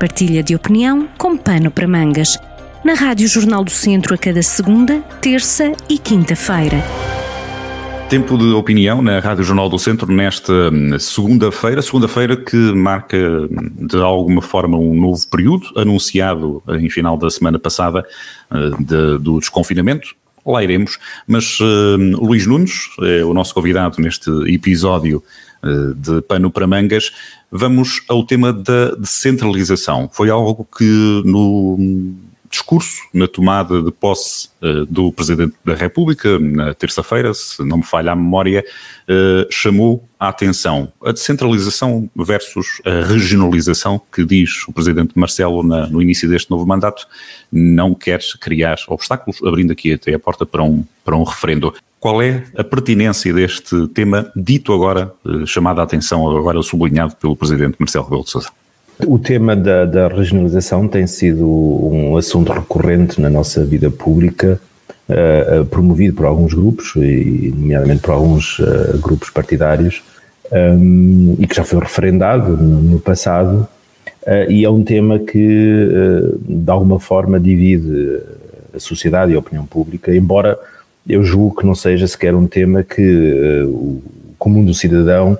partilha de opinião com pano para mangas. Na Rádio Jornal do Centro a cada segunda, terça e quinta-feira. Tempo de opinião na Rádio Jornal do Centro nesta hum, segunda-feira, segunda-feira que marca hum, de alguma forma um novo período, anunciado em final da semana passada hum, de, do desconfinamento. Lá iremos, mas Luís Nunes é o nosso convidado neste episódio de Pano para Mangas. Vamos ao tema da descentralização. Foi algo que no discurso na tomada de posse uh, do Presidente da República, na terça-feira, se não me falha a memória, uh, chamou a atenção a descentralização versus a regionalização que diz o Presidente Marcelo na, no início deste novo mandato, não quer criar obstáculos, abrindo aqui até a porta para um, para um referendo. Qual é a pertinência deste tema dito agora, uh, chamado a atenção, agora sublinhado pelo Presidente Marcelo Rebelo de Sousa? O tema da, da, regionalização tem sido um assunto recorrente na nossa vida pública, uh, promovido por alguns grupos, e nomeadamente por alguns uh, grupos partidários, um, e que já foi referendado no, no passado, uh, e é um tema que, de alguma forma, divide a sociedade e a opinião pública, embora eu julgo que não seja sequer um tema que o comum do cidadão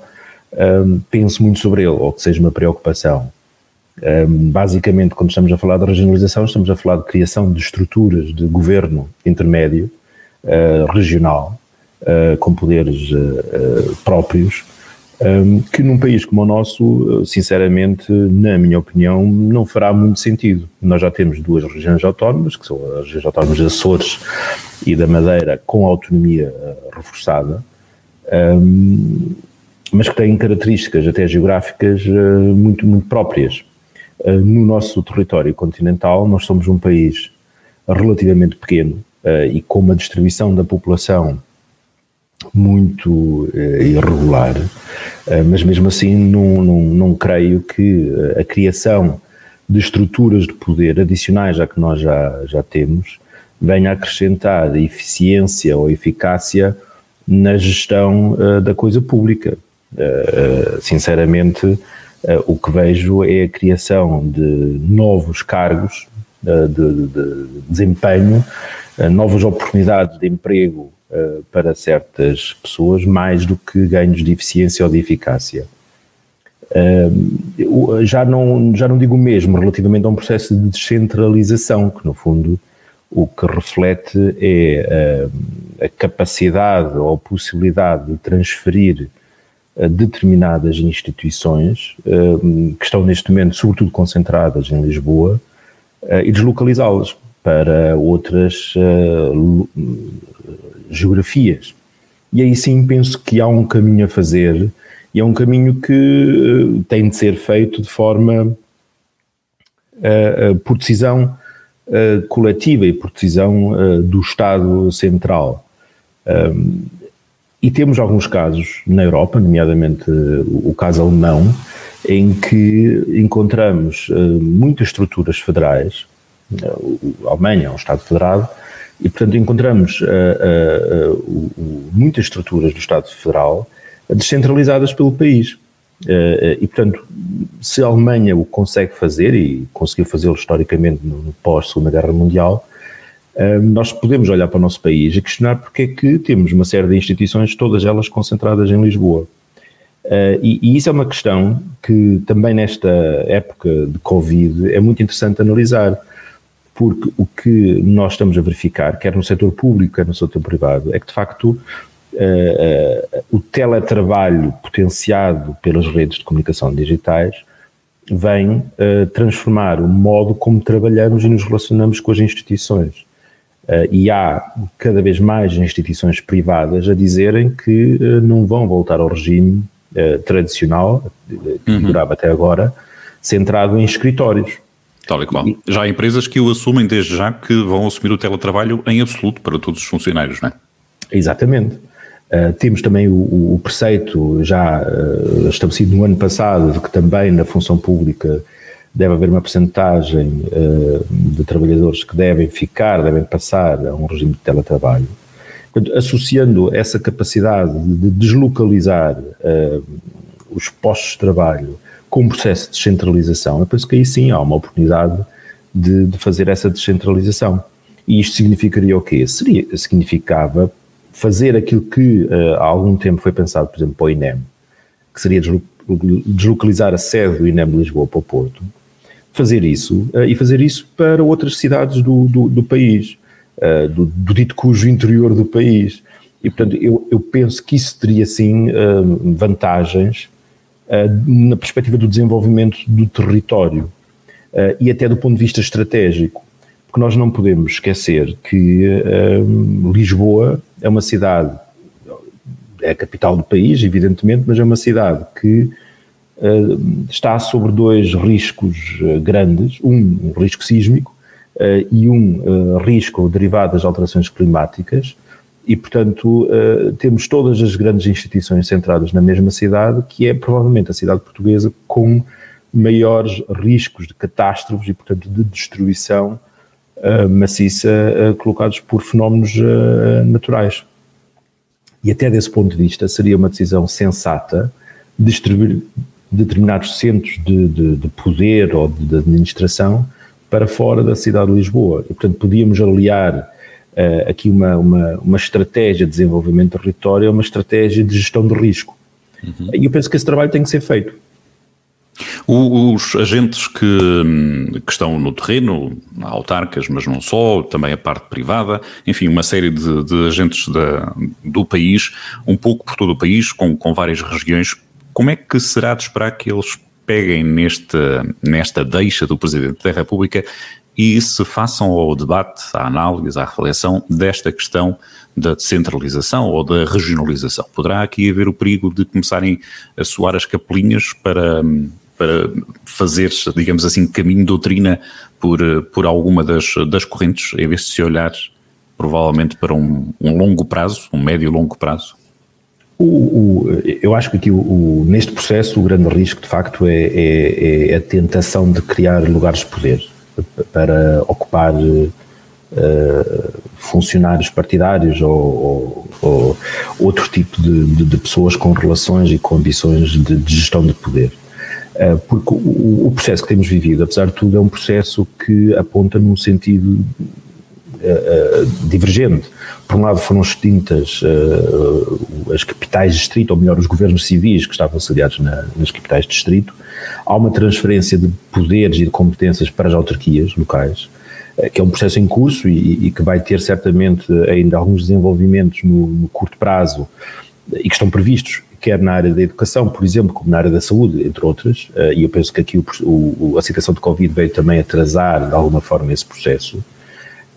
pense muito sobre ele, ou que seja uma preocupação. Basicamente, quando estamos a falar de regionalização, estamos a falar de criação de estruturas de governo intermédio, uh, regional, uh, com poderes uh, próprios, que num país como o nosso, sinceramente, na minha opinião, não fará muito sentido. Nós já temos duas regiões autónomas, que são as regiões autónomas de Açores e da Madeira, com autonomia reforçada. Mas que têm características até geográficas muito, muito próprias. Eh, no nosso território continental, nós somos um país relativamente pequeno eh, e com uma distribuição da população muito eh, irregular, mas mesmo assim não, não, não creio que a criação de estruturas de poder adicionais à que nós já, já temos venha acrescentar eficiência ou eficácia na gestão da coisa pública. sinceramente, Uh, o que vejo é a criação de novos cargos uh, de, de, desempenho, uh, novas oportunidades de emprego para certas pessoas, mais do que ganhos de eficiência ou de eficácia. já, não, já não digo o mesmo relativamente a um processo de descentralização, que no fundo o que reflete é a capacidade ou a possibilidade de transferir determinadas instituições eh, que estão neste momento, sobretudo concentradas em Lisboa, eh, e deslocalizá-las para outras eh, geografias. E aí sim penso que há um caminho a fazer, e é um caminho que tem de ser feito de forma por decisão coletiva e por decisão do Estado Central. E temos alguns casos na Europa, nomeadamente eh, o caso alemão, em que encontramos uh, muitas estruturas federais, uh, a Alemanha é um Estado federado, e portanto encontramos muitas estruturas do Estado federal descentralizadas pelo país. e portanto, se a Alemanha o consegue fazer, e conseguiu fazê-lo historicamente no, no pós-Segunda Guerra Mundial, nós podemos olhar para o nosso país e questionar porque é que temos uma série de instituições, todas elas concentradas em Lisboa. Uh, e, e, isso é uma questão que também nesta época de Covid é muito interessante analisar, porque o que nós estamos a verificar, quer no setor público, quer no setor privado, é que de facto uh, uh, o teletrabalho potenciado pelas redes de comunicação digitais vem transformar o modo como trabalhamos e nos relacionamos com as instituições. Uh, e há cada vez mais instituições privadas a dizerem que uh, não vão voltar ao regime uh, tradicional, que uhum. durava até agora, centrado em escritórios. Tal e qual. E, já há empresas que o assumem desde já que vão assumir o teletrabalho em absoluto para todos os funcionários, não é? Exatamente. temos também o, o preceito já estabelecido no ano passado de que também na função pública deve haver uma percentagem uh, de trabalhadores que devem ficar, devem passar a um regime de teletrabalho. Portanto, associando essa capacidade de deslocalizar uh, os postos de trabalho com um processo de descentralização, eu penso que aí sim há uma oportunidade de, de fazer essa descentralização. E isto significaria o quê? Seria, significava fazer aquilo que uh, há algum tempo foi pensado, por exemplo, para o INEM, que seria deslocalizar a sede do INEM de Lisboa para o Porto, fazer isso uh, e fazer isso para outras cidades do, do, do país, uh, do, do, dito cujo interior do país. E, portanto, eu, eu penso que isso teria, sim, vantagens na perspectiva do desenvolvimento do território e até do ponto de vista estratégico porque nós não podemos esquecer que Lisboa é uma cidade, é a capital do país, evidentemente, mas é uma cidade que está sobre dois riscos uh, grandes, um, um risco sísmico uh, e um risco derivado das alterações climáticas, e, portanto, temos todas as grandes instituições centradas na mesma cidade, que é provavelmente a cidade portuguesa com maiores riscos de catástrofes e, portanto, de destruição maciça colocados por fenómenos naturais. E até desse ponto de vista seria uma decisão sensata distribuir determinados centros de, de, de poder ou de, de, administração para fora da cidade de Lisboa. E, portanto, podíamos aliar aqui uma, uma, uma estratégia de desenvolvimento do território a uma estratégia de gestão de risco. Uhum. E eu penso que esse trabalho tem que ser feito. Os agentes que, que, estão no terreno, autarcas, mas não só, também a parte privada, enfim, uma série de, de agentes da, do país, um pouco por todo o país, com, com várias regiões, como é que será de esperar que eles peguem neste, nesta deixa do Presidente da República e se façam ao debate, à análise, à reflexão desta questão da descentralização ou da regionalização? Poderá aqui haver o perigo de começarem a soar as capelinhas para para fazer, digamos assim, caminho doutrina por, por alguma das, das correntes, em vez de se olhar provavelmente para um, um longo prazo, um médio e longo prazo? O, o, eu acho que aqui o, neste processo o grande risco de facto é, é, é, a tentação de criar lugares de poder para ocupar uh, funcionários partidários ou, ou, ou outro tipo de, de, de, pessoas com relações e com ambições de, de gestão de poder. Eh, porque o, processo que temos vivido, apesar de tudo, é um processo que aponta num sentido Uh, uh, divergente. Por um lado foram extintas uh, as capitais de distrito, ou melhor, os governos civis que estavam sediados na, nas capitais de distrito. Há uma transferência de poderes e de competências para as autarquias locais, que é um processo em curso e, e, que vai ter certamente ainda alguns desenvolvimentos no, no curto prazo e que estão previstos quer na área da educação, por exemplo, como na área da saúde, entre outras, e eu penso que aqui o, o, a situação de Covid veio também atrasar de alguma forma esse processo.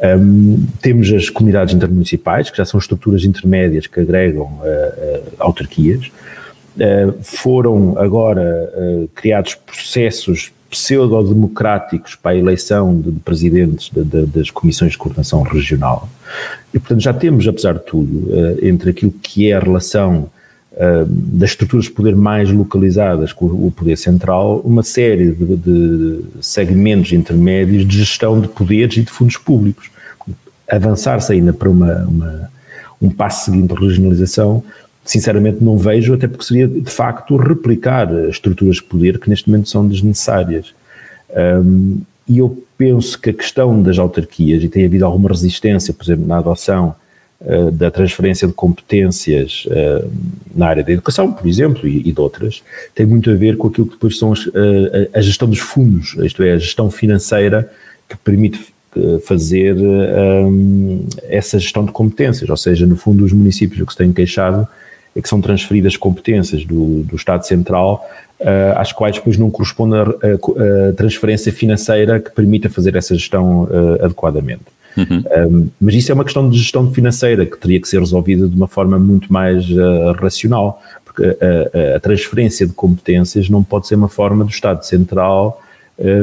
Um, temos as comunidades intermunicipais, que já são estruturas intermédias que agregam uh, autarquias. Uh, foram agora criados processos pseudo-democráticos para a eleição de, de presidentes de, de, das comissões de coordenação regional. E, portanto, já temos, apesar de tudo, entre aquilo que é a relação das estruturas de poder mais localizadas com o poder central, uma série de, de segmentos intermédios de gestão de poderes e de fundos públicos. Avançar-se ainda para uma, uma, um passo seguinte de regionalização, sinceramente não vejo, até porque seria de facto replicar estruturas de poder que neste momento são desnecessárias. Um, e eu penso que a questão das autarquias, e tem havido alguma resistência, por exemplo, na adoção uh, da transferência de competências uh, na área da educação, por exemplo, e, e, de outras, tem muito a ver com aquilo que depois são as, a, a, gestão dos fundos, isto é, a gestão financeira que permite fazer um, essa gestão de competências, ou seja, no fundo os municípios o que se têm queixado é que são transferidas competências do, do Estado Central uh, às quais depois não corresponde a, a, a, transferência financeira que permita fazer essa gestão uh, adequadamente. Uhum. Um, mas isso é uma questão de gestão financeira que teria que ser resolvida de uma forma muito mais uh, racional, porque a, a, transferência de competências não pode ser uma forma do Estado Central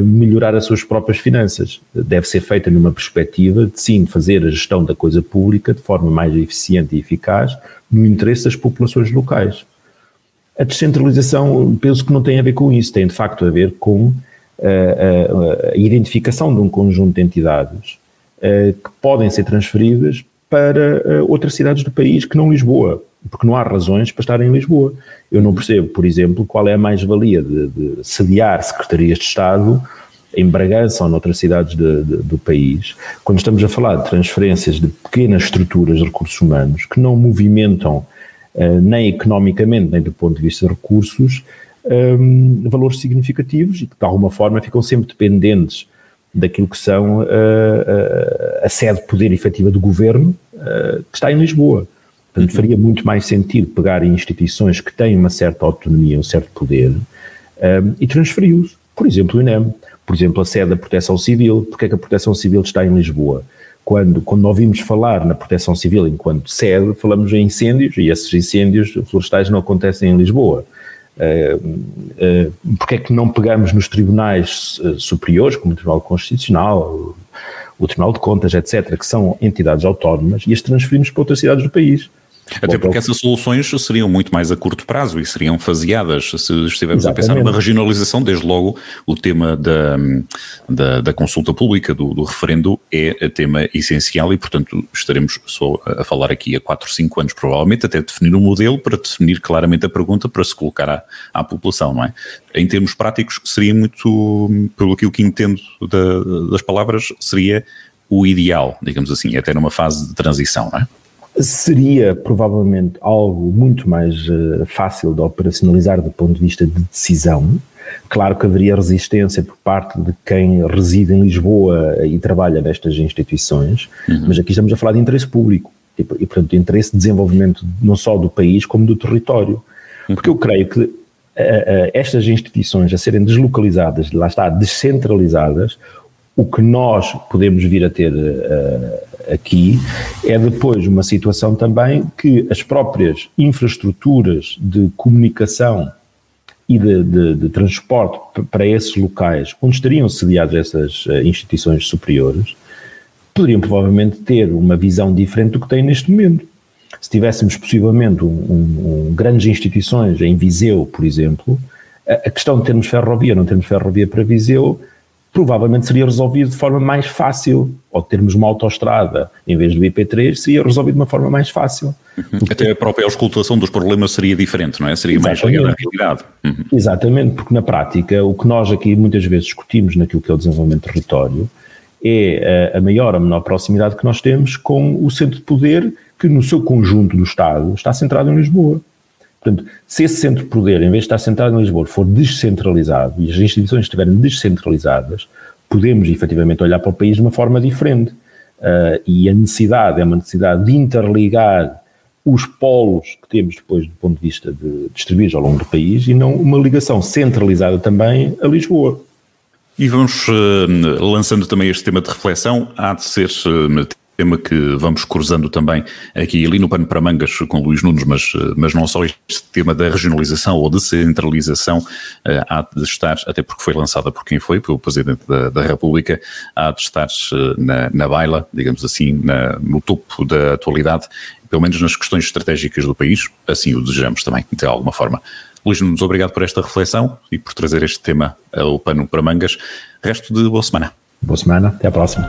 melhorar as suas próprias finanças. Deve ser feita numa perspectiva de sim fazer a gestão da coisa pública de forma mais eficiente e eficaz no interesse das populações locais. A descentralização, penso que não tem a ver com isso, tem de facto a ver com a, uh, a, a identificação de um conjunto de entidades uh, que podem ser transferidas para uh, outras cidades do país que não Lisboa. porque não há razões para estar em Lisboa. Eu não percebo, por exemplo, qual é a mais-valia de, de sediar secretarias de Estado em Bragança ou noutras cidades de, de, do país, quando estamos a falar de transferências de pequenas estruturas de recursos humanos que não movimentam uh, nem economicamente, nem do ponto de vista de recursos, um, valores significativos e que de alguma forma ficam sempre dependentes daquilo que são uh, a sede de poder efetiva do governo, uh, que está em Lisboa. Portanto, faria muito mais sentido pegar em instituições que têm uma certa autonomia, um certo poder, um, e transferi-os. Por exemplo, o INEM, por exemplo, a sede da Proteção Civil. Porque é que a Proteção Civil está em Lisboa? Quando, quando ouvimos falar na Proteção Civil enquanto sede, falamos em incêndios, e esses incêndios florestais não acontecem em Lisboa. Uh, uh, porque é que não pegamos nos tribunais uh, superiores, como o Tribunal Constitucional, o Tribunal de Contas, etc., que são entidades autónomas, e as transferimos para outras cidades do país? Até porque essas soluções seriam muito mais a curto prazo e seriam faseadas se estivermos Exatamente. a pensar numa regionalização, desde logo o tema da, da, da consulta pública, do, do, referendo, é tema essencial e, portanto, estaremos só a falar aqui há 4, 5 anos, provavelmente, até definir um modelo para definir claramente a pergunta para se colocar à, à população, não é? Em termos práticos, seria muito, pelo que eu entendo da, das palavras, seria o ideal, digamos assim, até numa fase de transição, não é? Seria provavelmente algo muito mais uh, fácil de operacionalizar do ponto de vista de decisão. Claro que haveria resistência por parte de quem reside em Lisboa e trabalha nestas instituições, uhum. mas aqui estamos a falar de interesse público e, e, portanto, de interesse de desenvolvimento não só do país como do território. Uhum. Porque eu creio que uh, uh, estas instituições a serem deslocalizadas, lá está, descentralizadas, o que nós podemos vir a ter aqui é depois uma situação também que as próprias infraestruturas de comunicação e de, de, de transporte para esses locais onde estariam sediadas essas uh, instituições superiores poderiam provavelmente ter uma visão diferente do que têm neste momento. Se tivéssemos possivelmente um, um, um, grandes instituições em Viseu, por exemplo, a, a questão de termos ferrovia, não termos ferrovia para Viseu, provavelmente seria resolvido de forma mais fácil, ou termos uma autoestrada em vez do IP3, seria resolvido de uma forma mais fácil. Uhum. Até a própria auscultação dos problemas seria diferente, não é? Seria Exatamente. mais ligada à realidade. Uhum. Exatamente, porque na prática o que nós aqui muitas vezes discutimos naquilo que é o desenvolvimento do território é a maior ou menor proximidade que nós temos com o centro de poder que no seu conjunto do Estado está centrado em Lisboa. Portanto, se esse centro de poder, em vez de estar centrado em Lisboa, for descentralizado e as instituições estiverem descentralizadas, podemos efetivamente olhar para o país de uma forma diferente. Uh, e a necessidade é uma necessidade de interligar os polos que temos depois do ponto de vista de distribuídos ao longo do país e não uma ligação centralizada também a Lisboa. E vamos uh, lançando também este tema de reflexão, há de ser uh, tema que vamos cruzando também aqui ali no pano para mangas com Luís Nunes, mas, mas não só este tema da regionalização ou descentralização uh, há de estar, até porque foi lançada por quem foi, pelo Presidente da, da República, há de estar uh, na, na baila, digamos assim, na, no topo da atualidade, pelo menos nas questões estratégicas do país, assim o desejamos também, de alguma forma. Luís Nunes, obrigado por esta reflexão e por trazer este tema ao pano para mangas. Resto de boa semana. Boa semana, até à próxima.